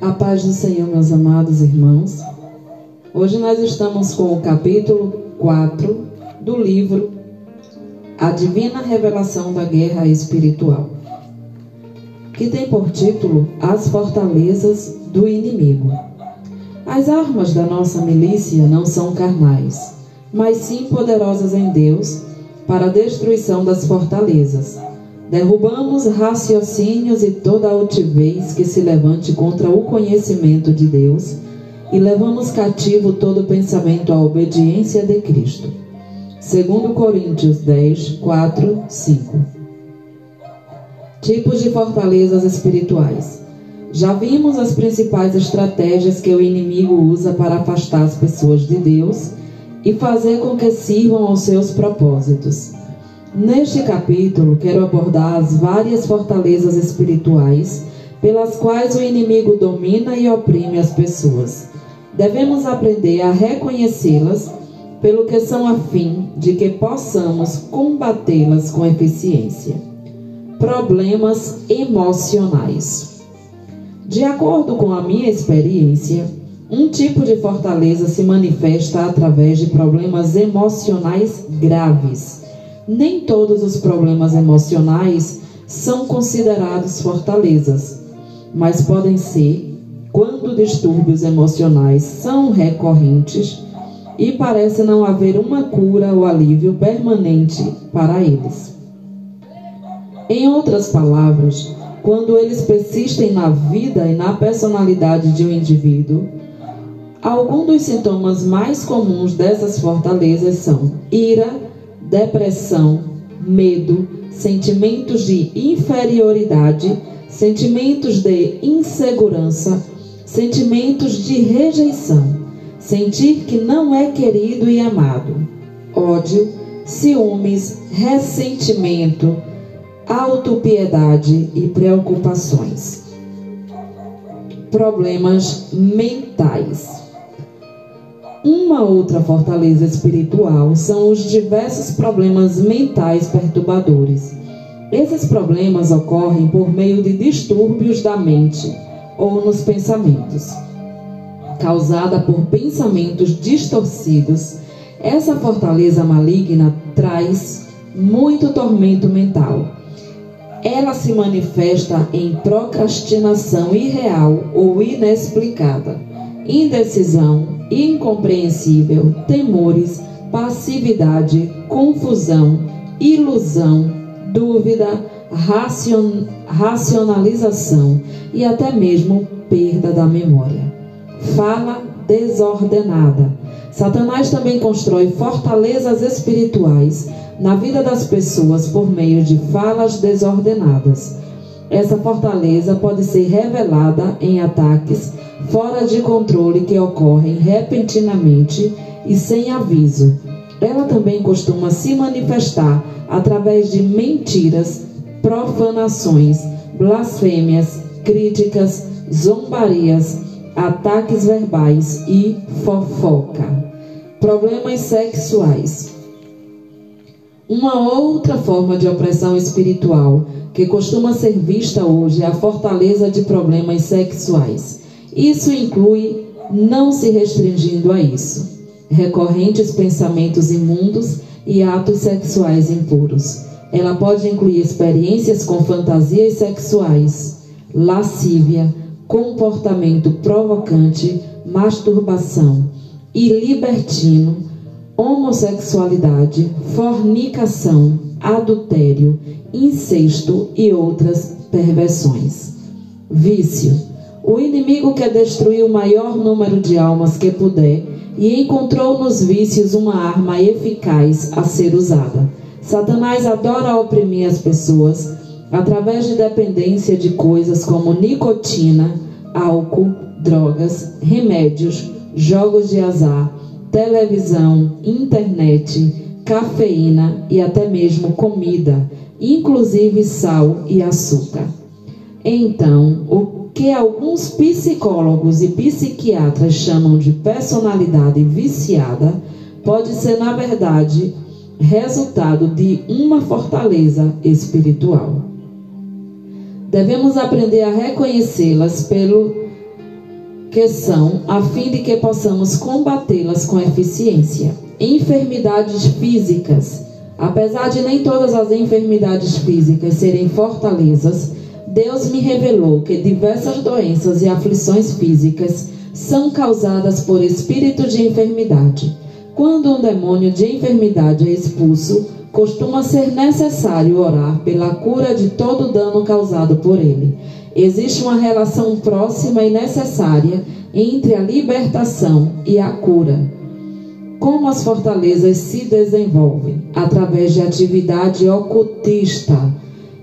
A paz do Senhor, meus amados irmãos. Hoje nós estamos com o capítulo 4 do livro A Divina Revelação da Guerra Espiritual, que tem por título As Fortalezas do Inimigo. As armas da nossa milícia não são carnais, mas sim poderosas em Deus para a destruição das fortalezas Derrubamos raciocínios e toda altivez que se levante contra o conhecimento de Deus e levamos cativo todo pensamento à obediência de Cristo. Segundo Coríntios 10, 4, 5. Tipos de fortalezas espirituais. Já vimos as principais estratégias que o inimigo usa para afastar as pessoas de Deus e fazer com que sirvam aos seus propósitos. Neste capítulo, quero abordar as várias fortalezas espirituais pelas quais o inimigo domina e oprime as pessoas. Devemos aprender a reconhecê-las pelo que são a fim de que possamos combatê-las com eficiência. Problemas emocionais. De acordo com a minha experiência, um tipo de fortaleza se manifesta através de problemas emocionais graves nem todos os problemas emocionais são considerados fortalezas, mas podem ser quando distúrbios emocionais são recorrentes e parece não haver uma cura ou alívio permanente para eles. Em outras palavras, quando eles persistem na vida e na personalidade de um indivíduo, alguns dos sintomas mais comuns dessas fortalezas são ira, depressão, medo, sentimentos de inferioridade, sentimentos de insegurança, sentimentos de rejeição, sentir que não é querido e amado, ódio, ciúmes, ressentimento, autopiedade e preocupações. Problemas mentais. Uma outra fortaleza espiritual são os diversos problemas mentais perturbadores. Esses problemas ocorrem por meio de distúrbios da mente ou nos pensamentos. Causada por pensamentos distorcidos, essa fortaleza maligna traz muito tormento mental. Ela se manifesta em procrastinação irreal ou inexplicada, indecisão, incompreensível, temores, passividade, confusão, ilusão, dúvida, racion, racionalização e até mesmo perda da memória. Fala desordenada. Satanás também constrói fortalezas espirituais na vida das pessoas por meio de falas desordenadas. Essa fortaleza pode ser revelada em ataques fora de controle que ocorrem repentinamente e sem aviso. Ela também costuma se manifestar através de mentiras, profanações, blasfêmias, críticas, zombarias, ataques verbais e fofoca. Problemas sexuais. Uma outra forma de opressão espiritual que costuma ser vista hoje é a fortaleza de problemas sexuais. Isso inclui, não se restringindo a isso, recorrentes pensamentos imundos e atos sexuais impuros. Ela pode incluir experiências com fantasias sexuais, lascívia, comportamento provocante, masturbação e libertino, homossexualidade, fornicação, adultério, incesto e outras perversões. Vício o inimigo quer destruir o maior número de almas que puder e encontrou nos vícios uma arma eficaz a ser usada. Satanás adora oprimir as pessoas através de dependência de coisas como nicotina, álcool, drogas, remédios, jogos de azar, televisão, internet, cafeína e até mesmo comida, inclusive sal e açúcar. Então, o que alguns psicólogos e psiquiatras chamam de personalidade viciada pode ser, na verdade, resultado de uma fortaleza espiritual. Devemos aprender a reconhecê-las pelo que são a fim de que possamos combatê-las com eficiência. Enfermidades físicas. Apesar de nem todas as enfermidades físicas serem fortalezas, Deus me revelou que diversas doenças e aflições físicas são causadas por espírito de enfermidade. Quando um demônio de enfermidade é expulso, costuma ser necessário orar pela cura de todo dano causado por ele. Existe uma relação próxima e necessária entre a libertação e a cura. Como as fortalezas se desenvolvem? Através de atividade ocultista.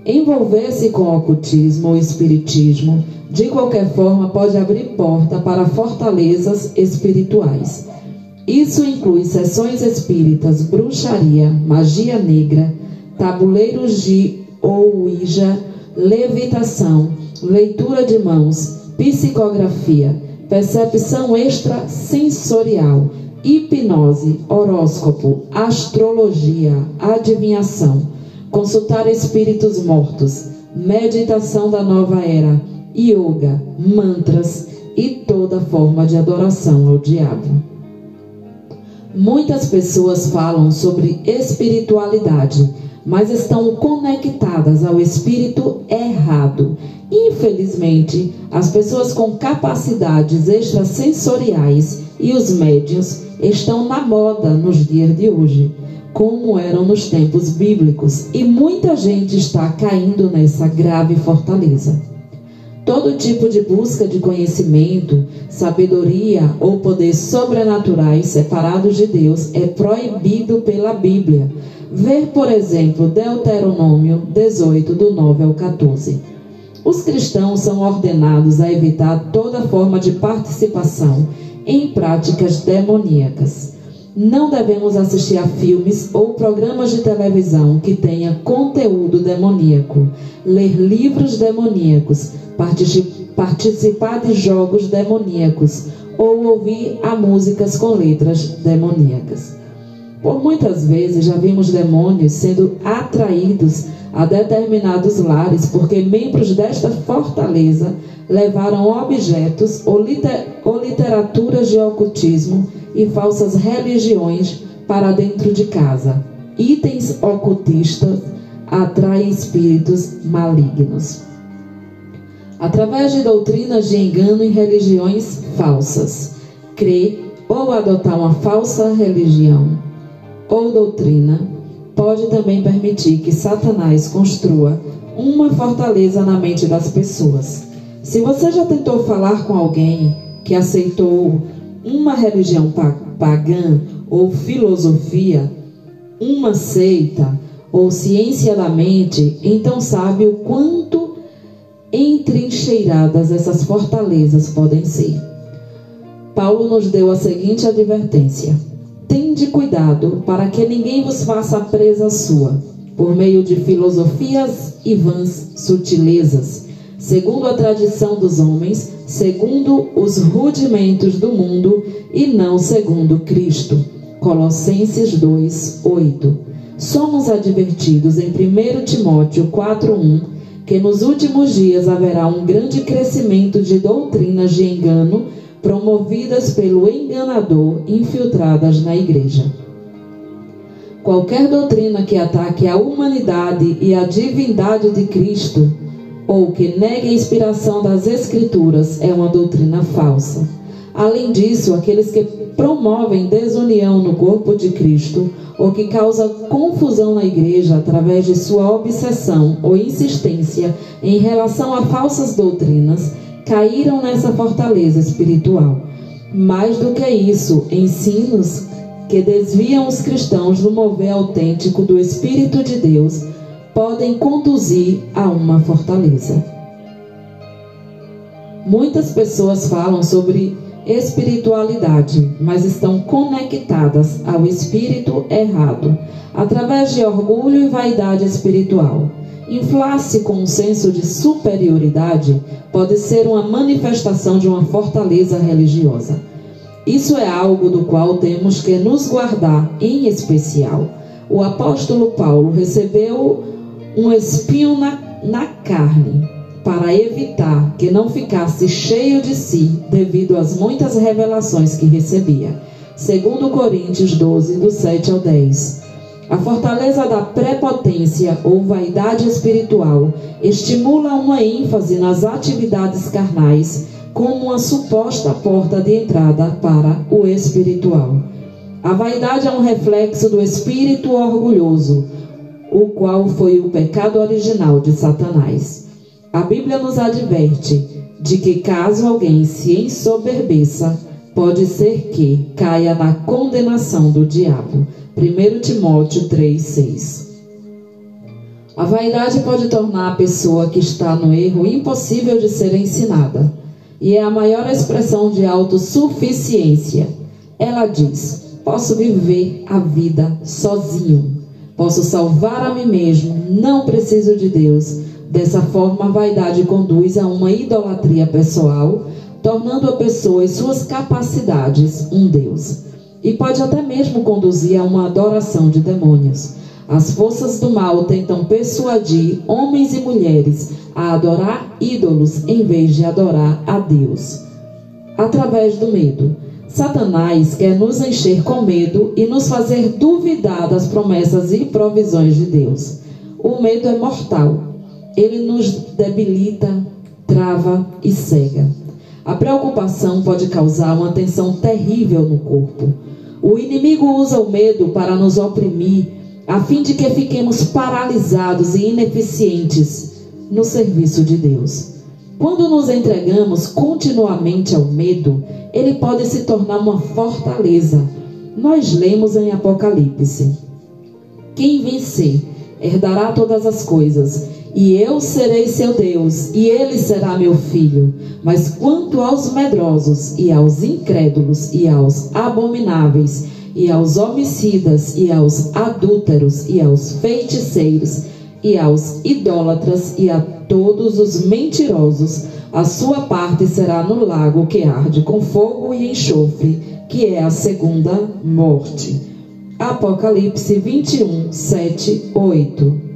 Envolver-se com ocultismo ou espiritismo, de qualquer forma, pode abrir porta para fortalezas espirituais. Isso inclui sessões espíritas, bruxaria, magia negra, tabuleiros de Ouija, levitação, leitura de mãos, psicografia, percepção extrasensorial, hipnose, horóscopo, astrologia, adivinhação, consultar espíritos mortos, meditação da nova era, yoga, mantras e toda forma de adoração ao diabo. Muitas pessoas falam sobre espiritualidade, mas estão conectadas ao espírito errado. Infelizmente, as pessoas com capacidades extrasensoriais e os médios estão na moda nos dias de hoje, como eram nos tempos bíblicos, e muita gente está caindo nessa grave fortaleza. Todo tipo de busca de conhecimento, sabedoria ou poder sobrenaturais separados de Deus é proibido pela Bíblia. Ver, por exemplo, Deuteronômio 18, do 9 ao 14. Os cristãos são ordenados a evitar toda forma de participação em práticas demoníacas. Não devemos assistir a filmes ou programas de televisão que tenha conteúdo demoníaco, ler livros demoníacos, participar de jogos demoníacos ou ouvir a músicas com letras demoníacas. Por muitas vezes já vimos demônios sendo atraídos a determinados lares porque membros desta fortaleza levaram objetos ou, liter, ou literaturas de ocultismo e falsas religiões para dentro de casa. Itens ocultistas atraem espíritos malignos através de doutrinas de engano e religiões falsas. Crer ou adotar uma falsa religião ou doutrina pode também permitir que Satanás construa uma fortaleza na mente das pessoas. Se você já tentou falar com alguém que aceitou uma religião pagã ou filosofia, uma seita ou ciência da mente, então sabe o quanto entrincheiradas essas fortalezas podem ser. Paulo nos deu a seguinte advertência: Tende cuidado para que ninguém vos faça presa sua, por meio de filosofias e vãs sutilezas, segundo a tradição dos homens, segundo os rudimentos do mundo e não segundo Cristo. Colossenses 2, 8. Somos advertidos em 1 Timóteo 4, 1 que nos últimos dias haverá um grande crescimento de doutrinas de engano promovidas pelo enganador infiltradas na igreja. Qualquer doutrina que ataque a humanidade e a divindade de Cristo ou que negue a inspiração das Escrituras é uma doutrina falsa. Além disso, aqueles que promovem desunião no corpo de Cristo ou que causa confusão na igreja através de sua obsessão ou insistência em relação a falsas doutrinas, caíram nessa fortaleza espiritual. Mais do que isso, ensinos que desviam os cristãos do mover autêntico do Espírito de Deus podem conduzir a uma fortaleza. Muitas pessoas falam sobre espiritualidade, mas estão conectadas ao espírito errado, através de orgulho e vaidade espiritual. Inflar-se com um senso de superioridade pode ser uma manifestação de uma fortaleza religiosa. Isso é algo do qual temos que nos guardar em especial. O apóstolo Paulo recebeu um espinho na, na carne para evitar que não ficasse cheio de si devido às muitas revelações que recebia. Segundo Coríntios 12, do 7 ao 10. A fortaleza da prepotência ou vaidade espiritual estimula uma ênfase nas atividades carnais como uma suposta porta de entrada para o espiritual. A vaidade é um reflexo do espírito orgulhoso, o qual foi o pecado original de Satanás. A Bíblia nos adverte de que caso alguém se ensoberbeça, pode ser que caia na condenação do diabo. 1 Timóteo 3,6 A vaidade pode tornar a pessoa que está no erro impossível de ser ensinada e é a maior expressão de autossuficiência. Ela diz: Posso viver a vida sozinho, posso salvar a mim mesmo, não preciso de Deus. Dessa forma, a vaidade conduz a uma idolatria pessoal, tornando a pessoa e suas capacidades um Deus. E pode até mesmo conduzir a uma adoração de demônios. As forças do mal tentam persuadir homens e mulheres a adorar ídolos em vez de adorar a Deus. Através do medo. Satanás quer nos encher com medo e nos fazer duvidar das promessas e provisões de Deus. O medo é mortal. Ele nos debilita, trava e cega. A preocupação pode causar uma tensão terrível no corpo. O inimigo usa o medo para nos oprimir, a fim de que fiquemos paralisados e ineficientes no serviço de Deus. Quando nos entregamos continuamente ao medo, ele pode se tornar uma fortaleza. Nós lemos em Apocalipse: Quem vencer herdará todas as coisas, e eu serei seu Deus, e ele será meu filho. Mas quanto aos medrosos, e aos incrédulos, e aos abomináveis, e aos homicidas, e aos adúlteros, e aos feiticeiros, e aos idólatras e a todos os mentirosos, a sua parte será no lago que arde com fogo e enxofre, que é a segunda morte. Apocalipse 21, 7, 8.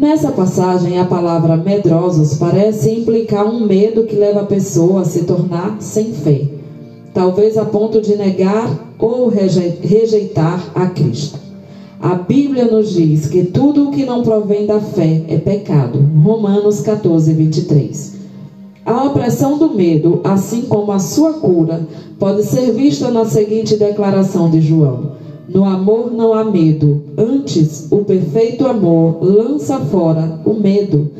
Nessa passagem, a palavra medrosos parece implicar um medo que leva a pessoa a se tornar sem fé, talvez a ponto de negar ou rejeitar a Cristo. A Bíblia nos diz que tudo o que não provém da fé é pecado. Romanos 14, 23. A opressão do medo, assim como a sua cura, pode ser vista na seguinte declaração de João: No amor não há medo, antes o perfeito amor lança fora o medo,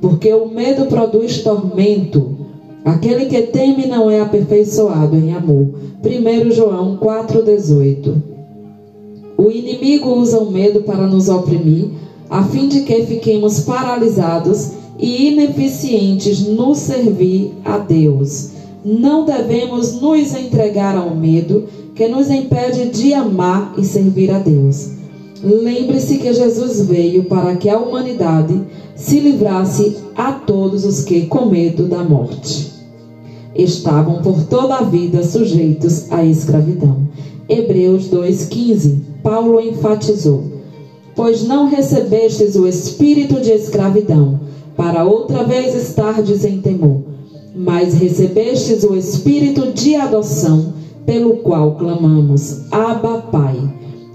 porque o medo produz tormento. Aquele que teme não é aperfeiçoado em amor. 1 João 4,18 o inimigo usa o medo para nos oprimir, a fim de que fiquemos paralisados e ineficientes no servir a Deus. Não devemos nos entregar ao medo que nos impede de amar e servir a Deus. Lembre-se que Jesus veio para que a humanidade se livrasse a todos os que, com medo da morte, estavam por toda a vida sujeitos à escravidão. Hebreus 2,15 Paulo enfatizou: Pois não recebestes o espírito de escravidão, para outra vez estardes em temor, mas recebestes o espírito de adoção, pelo qual clamamos: Abba, Pai.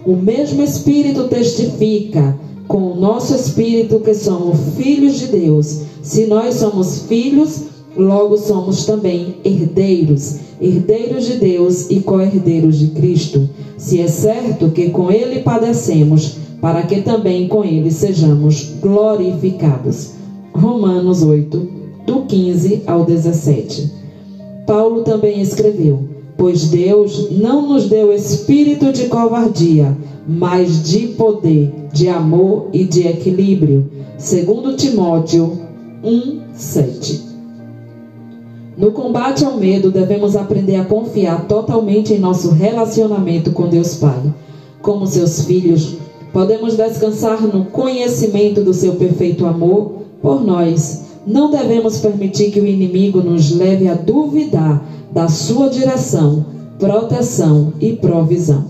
O mesmo espírito testifica com o nosso espírito que somos filhos de Deus. Se nós somos filhos, logo somos também herdeiros, herdeiros de Deus e co-herdeiros de Cristo se é certo que com ele padecemos, para que também com ele sejamos glorificados. Romanos 8, do 15 ao 17. Paulo também escreveu: Pois Deus não nos deu espírito de covardia, mas de poder, de amor e de equilíbrio. Segundo Timóteo 1, 7. No combate ao medo, devemos aprender a confiar totalmente em nosso relacionamento com Deus Pai. Como seus filhos, podemos descansar no conhecimento do seu perfeito amor por nós. Não devemos permitir que o inimigo nos leve a duvidar da sua direção, proteção e provisão.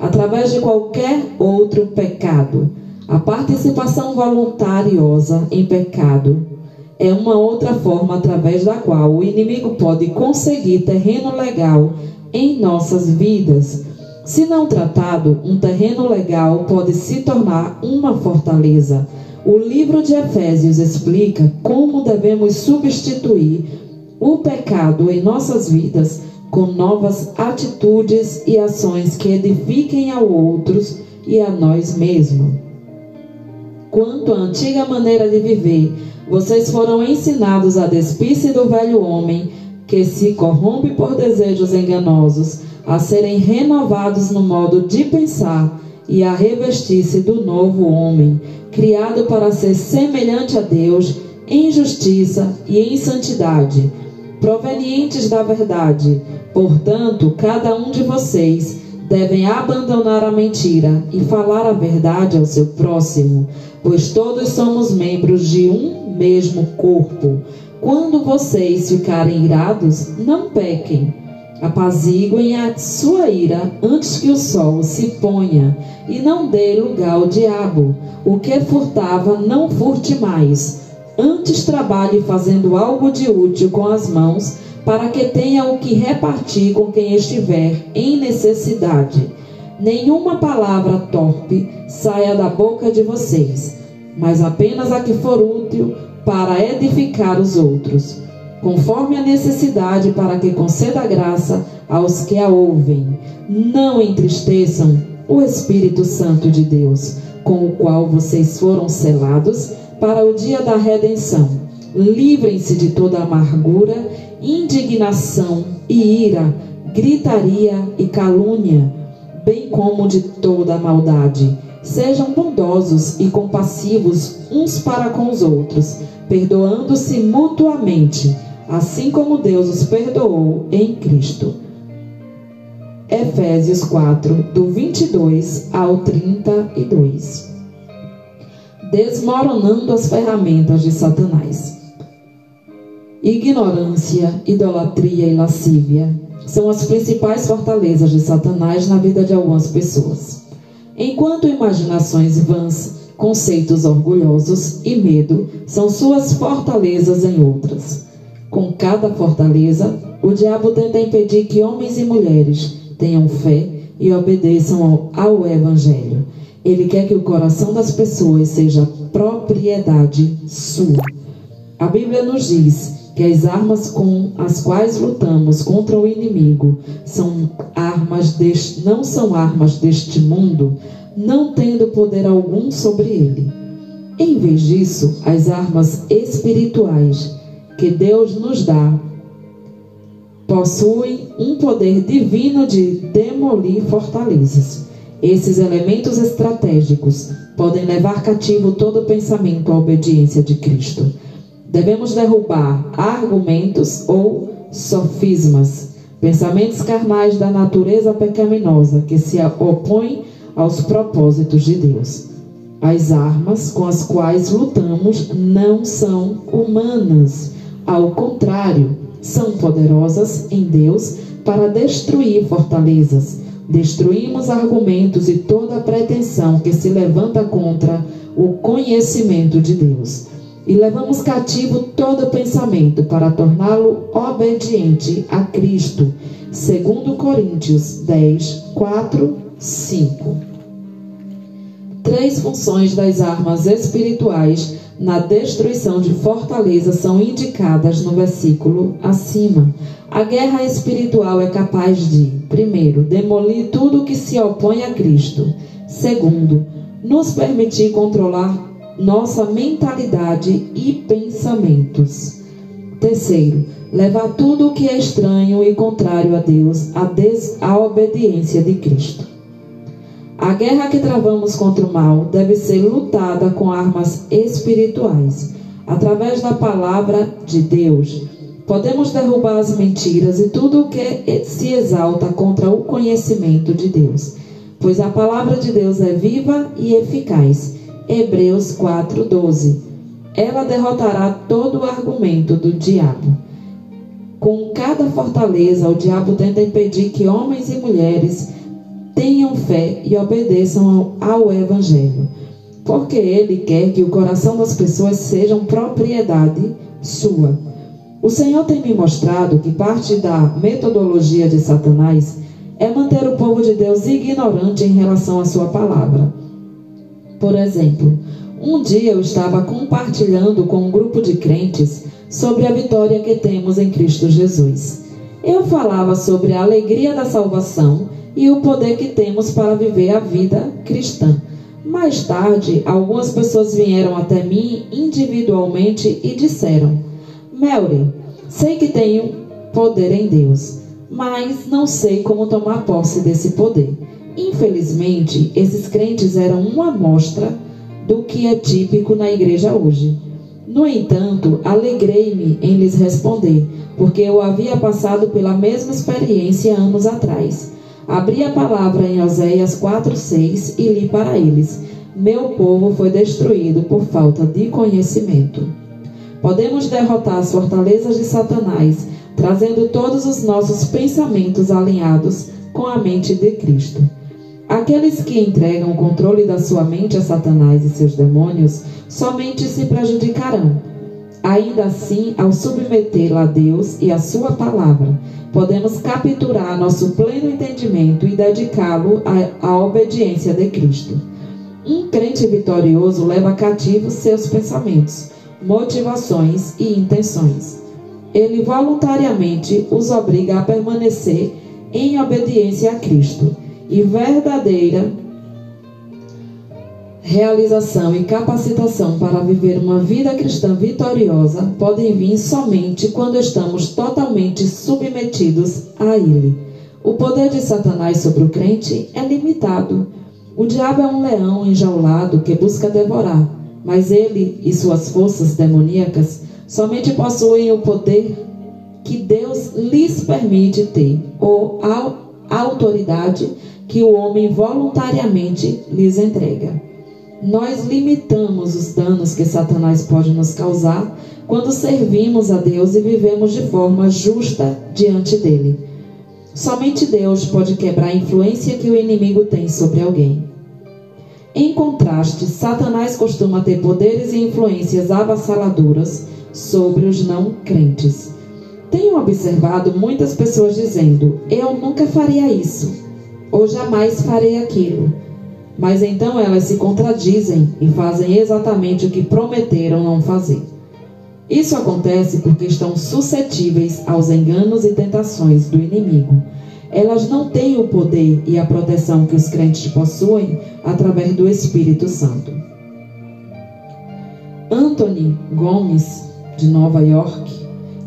Através de qualquer outro pecado, a participação voluntariosa em pecado é uma outra forma através da qual o inimigo pode conseguir terreno legal em nossas vidas. Se não tratado, um terreno legal pode se tornar uma fortaleza. O livro de Efésios explica como devemos substituir o pecado em nossas vidas com novas atitudes e ações que edifiquem a outros e a nós mesmos. Quanto à antiga maneira de viver, vocês foram ensinados a despir-se do velho homem que se corrompe por desejos enganosos, a serem renovados no modo de pensar e a revestir-se do novo homem, criado para ser semelhante a Deus em justiça e em santidade, provenientes da verdade. Portanto, cada um de vocês devem abandonar a mentira e falar a verdade ao seu próximo, pois todos somos membros de um mesmo corpo. Quando vocês ficarem irados, não pequem. Apaziguem a sua ira antes que o sol se ponha, e não dê lugar ao diabo. O que furtava, não furte mais. Antes trabalhe fazendo algo de útil com as mãos, para que tenha o que repartir com quem estiver em necessidade. Nenhuma palavra torpe saia da boca de vocês, mas apenas a que for útil para edificar os outros, conforme a necessidade, para que conceda graça aos que a ouvem. Não entristeçam o Espírito Santo de Deus, com o qual vocês foram selados para o dia da redenção. Livrem-se de toda amargura, indignação e ira, gritaria e calúnia, bem como de toda maldade. Sejam bondosos e compassivos uns para com os outros perdoando-se mutuamente, assim como Deus os perdoou em Cristo. Efésios 4, do 22 ao 32. Desmoronando as ferramentas de Satanás. Ignorância, idolatria e lascívia são as principais fortalezas de Satanás na vida de algumas pessoas. Enquanto imaginações vãs conceitos orgulhosos e medo são suas fortalezas em outras. Com cada fortaleza, o diabo tenta impedir que homens e mulheres tenham fé e obedeçam ao, ao Evangelho. Ele quer que o coração das pessoas seja propriedade sua. A Bíblia nos diz que as armas com as quais lutamos contra o inimigo são armas deste, não são armas deste mundo, não tendo poder algum sobre ele. Em vez disso, as armas espirituais que Deus nos dá possuem um poder divino de demolir fortalezas. Esses elementos estratégicos podem levar cativo todo pensamento à obediência de Cristo. Devemos derrubar argumentos ou sofismas, pensamentos carnais da natureza pecaminosa que se opõem aos propósitos de Deus. As armas com as quais lutamos não são humanas, ao contrário, são poderosas em Deus para destruir fortalezas. Destruímos argumentos e toda pretensão que se levanta contra o conhecimento de Deus. E levamos cativo todo pensamento para torná-lo obediente a Cristo. Segundo Coríntios 10, 4 5. Três funções das armas espirituais na destruição de fortalezas são indicadas no versículo acima. A guerra espiritual é capaz de, primeiro, demolir tudo que se opõe a Cristo. Segundo, nos permitir controlar nossa mentalidade e pensamentos. Terceiro, levar tudo o que é estranho e contrário a Deus à, à obediência de Cristo. A guerra que travamos contra o mal deve ser lutada com armas espirituais, através da palavra de Deus. Podemos derrubar as mentiras e tudo o que se exalta contra o conhecimento de Deus, pois a palavra de Deus é viva e eficaz. Hebreus 4:12. Ela derrotará todo o argumento do diabo. Com cada fortaleza, o diabo tenta impedir que homens e mulheres tenham fé e obedeçam ao, Evangelho, porque ele quer que o coração das pessoas sejam propriedade sua. O Senhor tem me mostrado que parte da metodologia de Satanás é manter o povo de Deus ignorante em relação à sua palavra. Por exemplo, um dia eu estava compartilhando com um grupo de crentes sobre a vitória que temos em Cristo Jesus. Eu falava sobre a alegria da salvação e o poder que temos para viver a vida cristã. Mais tarde, algumas pessoas vieram até mim individualmente e disseram: Melry, sei que tenho poder em Deus, mas não sei como tomar posse desse poder. Infelizmente, esses crentes eram uma amostra do que é típico na igreja hoje. No entanto, alegrei-me em lhes responder, porque eu havia passado pela mesma experiência anos atrás. Abri a palavra em Oséias 4:6 e li para eles: Meu povo foi destruído por falta de conhecimento. Podemos derrotar as fortalezas de Satanás, trazendo todos os nossos pensamentos alinhados com a mente de Cristo. Aqueles que entregam o controle da sua mente a Satanás e seus demônios somente se prejudicarão. Ainda assim, ao submetê-la a Deus e a sua palavra, podemos capturar nosso pleno entendimento e dedicá-lo à, à obediência de Cristo. Um crente vitorioso leva cativos seus pensamentos, motivações e intenções. Ele voluntariamente os obriga a permanecer em obediência a Cristo e verdadeira realização e capacitação para viver uma vida cristã vitoriosa podem vir somente quando estamos totalmente submetidos a Ele. O poder de Satanás sobre o crente é limitado. O diabo é um leão enjaulado que busca devorar, mas ele e suas forças demoníacas somente possuem o poder que Deus lhes permite ter, ou a autoridade que o homem voluntariamente lhes entrega. Nós limitamos os danos que Satanás pode nos causar quando servimos a Deus e vivemos de forma justa diante dele. Somente Deus pode quebrar a influência que o inimigo tem sobre alguém. Em contraste, Satanás costuma ter poderes e influências avassaladoras sobre os não crentes. Tenho observado muitas pessoas dizendo: Eu nunca faria isso ou jamais farei aquilo. Mas então elas se contradizem e fazem exatamente o que prometeram não fazer. Isso acontece porque estão suscetíveis aos enganos e tentações do inimigo. Elas não têm o poder e a proteção que os crentes possuem através do Espírito Santo. Anthony Gomes, de Nova York,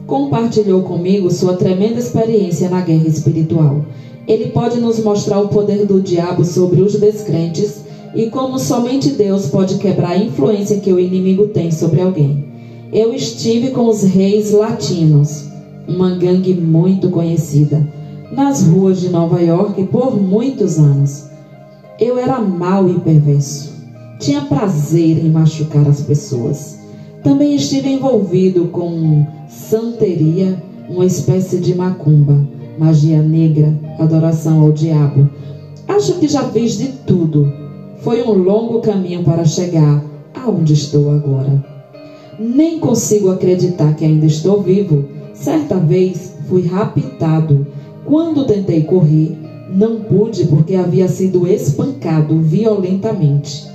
compartilhou comigo sua tremenda experiência na guerra espiritual ele pode nos mostrar o poder do diabo sobre os descrentes e como somente Deus pode quebrar a influência que o inimigo tem sobre alguém. Eu estive com os reis latinos, uma gangue muito conhecida, nas ruas de Nova York por muitos anos. Eu era mau e perverso. Tinha prazer em machucar as pessoas. Também estive envolvido com santeria, uma espécie de macumba magia negra, adoração ao diabo. Acho que já fiz de tudo. Foi um longo caminho para chegar aonde estou agora. Nem consigo acreditar que ainda estou vivo. Certa vez fui raptado. Quando tentei correr, não pude porque havia sido espancado violentamente.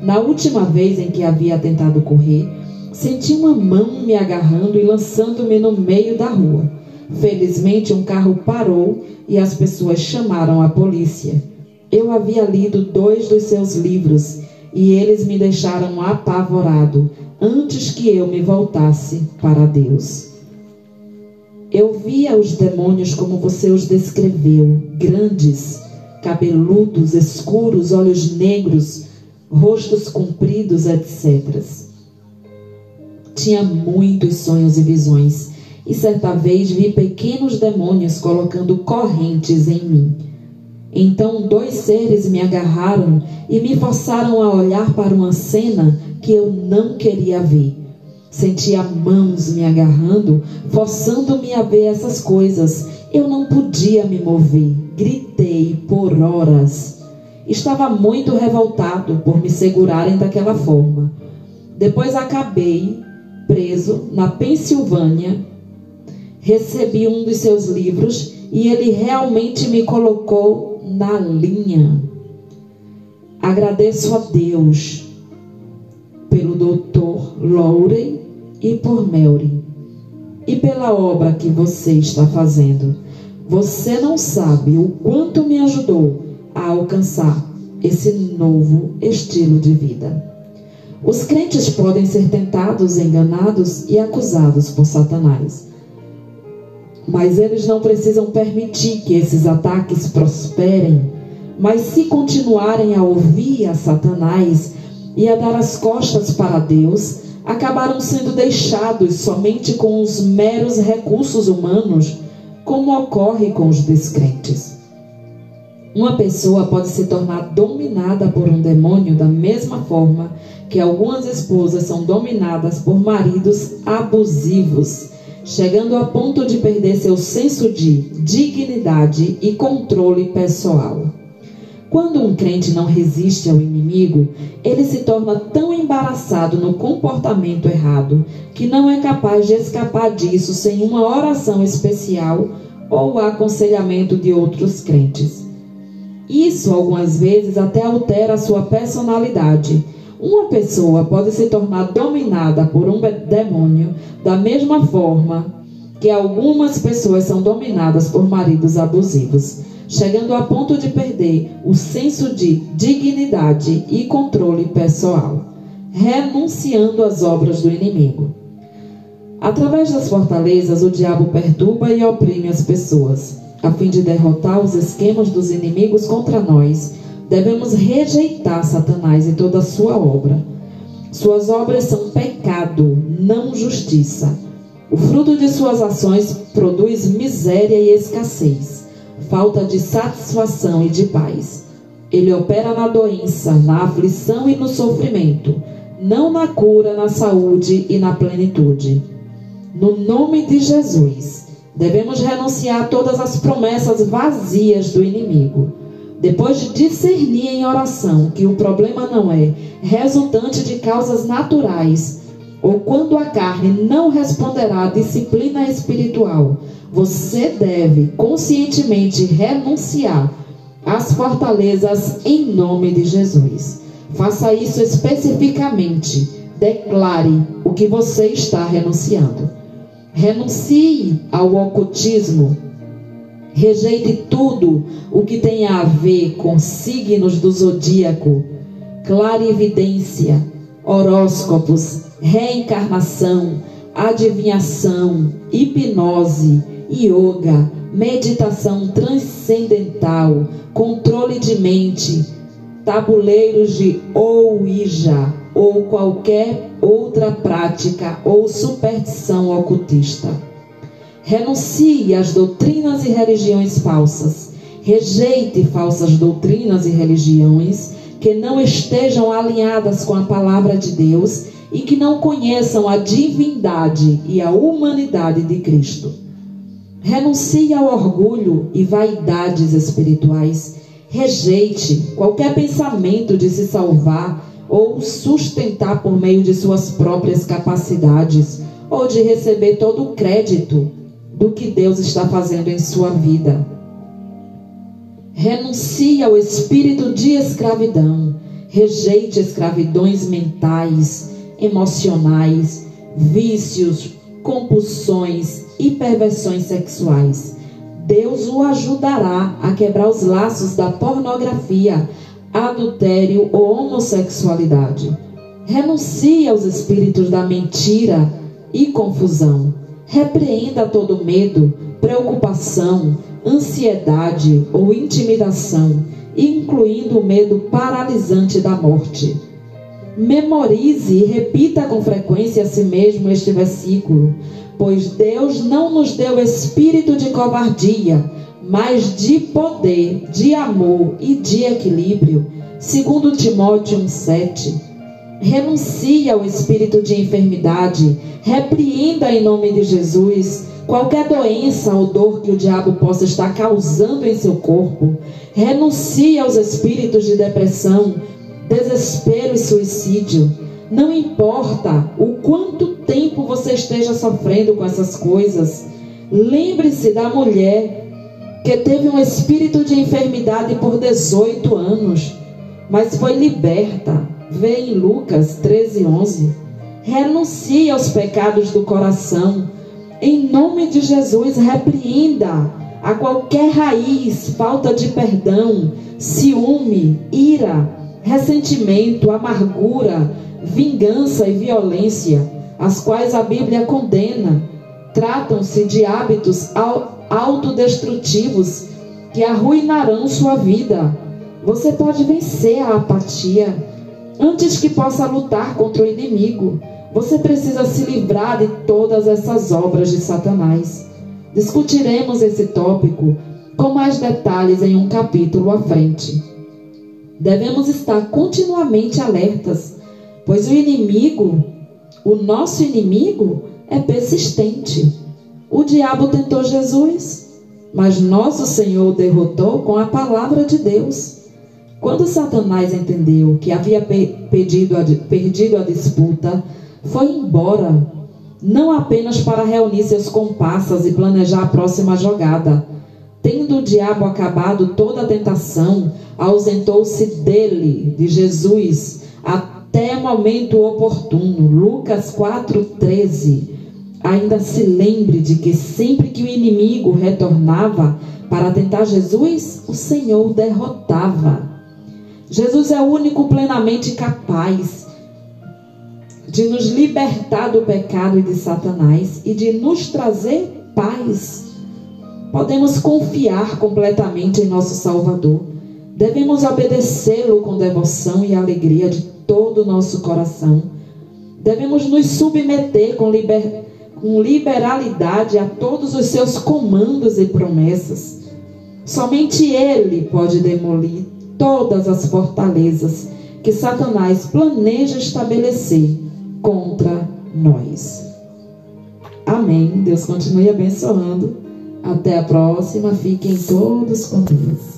Na última vez em que havia tentado correr, senti uma mão me agarrando e lançando-me no meio da rua. Felizmente, um carro parou e as pessoas chamaram a polícia. Eu havia lido dois dos seus livros e eles me deixaram apavorado antes que eu me voltasse para Deus. Eu via os demônios como você os descreveu, grandes, cabeludos, escuros, olhos negros, rostos compridos, etc. Tinha muitos sonhos e visões e certa vez vi pequenos demônios colocando correntes em mim. Então dois seres me agarraram e me forçaram a olhar para uma cena que eu não queria ver. Sentia mãos me agarrando, forçando-me a ver essas coisas. Eu não podia me mover. Gritei por horas. Estava muito revoltado por me segurarem daquela forma. Depois acabei preso na Pensilvânia, recebi um dos seus livros e ele realmente me colocou na linha. Agradeço a Deus pelo Dr. Lowry e por Melry e pela obra que você está fazendo. Você não sabe o quanto me ajudou a alcançar esse novo estilo de vida. Os crentes podem ser tentados, enganados e acusados por Satanás. Mas eles não precisam permitir que esses ataques prosperem. Mas se continuarem a ouvir a Satanás e a dar as costas para Deus, acabaram sendo deixados somente com os meros recursos humanos, como ocorre com os descrentes. Uma pessoa pode se tornar dominada por um demônio da mesma forma que algumas esposas são dominadas por maridos abusivos, chegando a ponto de perder seu senso de dignidade e controle pessoal. Quando um crente não resiste ao inimigo, ele se torna tão embaraçado no comportamento errado que não é capaz de escapar disso sem uma oração especial ou aconselhamento de outros crentes. Isso algumas vezes até altera a sua personalidade. Uma pessoa pode se tornar dominada por um demônio da mesma forma que algumas pessoas são dominadas por maridos abusivos chegando a ponto de perder o senso de dignidade e controle pessoal, renunciando às obras do inimigo. Através das fortalezas, o diabo perturba e oprime as pessoas. A fim de derrotar os esquemas dos inimigos contra nós, devemos rejeitar Satanás e toda a sua obra. Suas obras são pecado, não justiça. O fruto de suas ações produz miséria e escassez falta de satisfação e de paz. Ele opera na doença, na aflição e no sofrimento, não na cura, na saúde e na plenitude. No nome de Jesus, devemos renunciar a todas as promessas vazias do inimigo. Depois de discernir em oração que o problema não é resultante de causas naturais, ou quando a carne não responderá à disciplina espiritual, você deve conscientemente renunciar às fortalezas em nome de Jesus. Faça isso especificamente. Declare o que você está renunciando. Renuncie ao ocultismo. Rejeite tudo o que tenha a ver com signos do zodíaco, clarividência, horóscopos, reencarnação, adivinhação, hipnose, yoga, meditação transcendental, controle de mente, tabuleiros de Ouija ou qualquer outra prática ou superstição ocultista. Renuncie às doutrinas e religiões falsas. Rejeite falsas doutrinas e religiões que não estejam alinhadas com a palavra de Deus e que não conheçam a divindade e a humanidade de Cristo. Renuncie ao orgulho e vaidades espirituais. Rejeite qualquer pensamento de se salvar ou sustentar por meio de suas próprias capacidades ou de receber todo o crédito do que Deus está fazendo em sua vida. Renuncie ao espírito de escravidão. Rejeite escravidões mentais, emocionais, vícios, compulsões e perversões sexuais. Deus o ajudará a quebrar os laços da pornografia, adultério ou homossexualidade. Renuncie aos espíritos da mentira e confusão. Repreenda todo medo, preocupação, ansiedade ou intimidação, incluindo o medo paralisante da morte. Memorize e repita com frequência a si mesmo este versículo, pois Deus não nos deu espírito de covardia, mas de poder, de amor e de equilíbrio. Segundo Timóteo 1:7. Renuncie ao espírito de enfermidade, repreenda em nome de Jesus qualquer doença ou dor que o diabo possa estar causando em seu corpo. Renuncie aos espíritos de depressão, desespero e suicídio. Não importa o quanto tempo você esteja sofrendo com essas coisas, lembre-se da mulher que teve um espírito de enfermidade por 18 anos, mas foi liberta. Vê em Lucas 13, 11. Renuncie aos pecados do coração. Em nome de Jesus, repreenda a qualquer raiz, falta de perdão, ciúme, ira, ressentimento, amargura, vingança e violência, as quais a Bíblia condena. Tratam-se de hábitos autodestrutivos que arruinarão sua vida. Você pode vencer a apatia antes que possa lutar contra o inimigo. Você precisa se livrar de todas essas obras de Satanás. Discutiremos esse tópico com mais detalhes em um capítulo à frente. Devemos estar continuamente alertas, pois o inimigo, o nosso inimigo, é persistente. O diabo tentou Jesus, mas nosso Senhor derrotou com a palavra de Deus. Quando Satanás entendeu que havia perdido a, perdido a disputa, foi embora não apenas para reunir seus comparsas e planejar a próxima jogada. Tendo o diabo acabado toda a tentação, ausentou-se dele, de Jesus, até momento oportuno. Lucas 4,13. Ainda se lembre de que sempre que o inimigo retornava para tentar Jesus, o Senhor derrotava. Jesus é o único plenamente capaz de nos libertar do pecado e de Satanás e de nos trazer paz. Podemos confiar completamente em nosso Salvador. Devemos obedecê-lo com devoção e alegria de todo o nosso coração. Devemos nos submeter com, liber... com liberalidade a todos os seus comandos e promessas. Somente Ele pode demolir todas as fortalezas que Satanás planeja estabelecer contra nós. Amém. Deus continue abençoando. Até a próxima. Fiquem todos com Deus.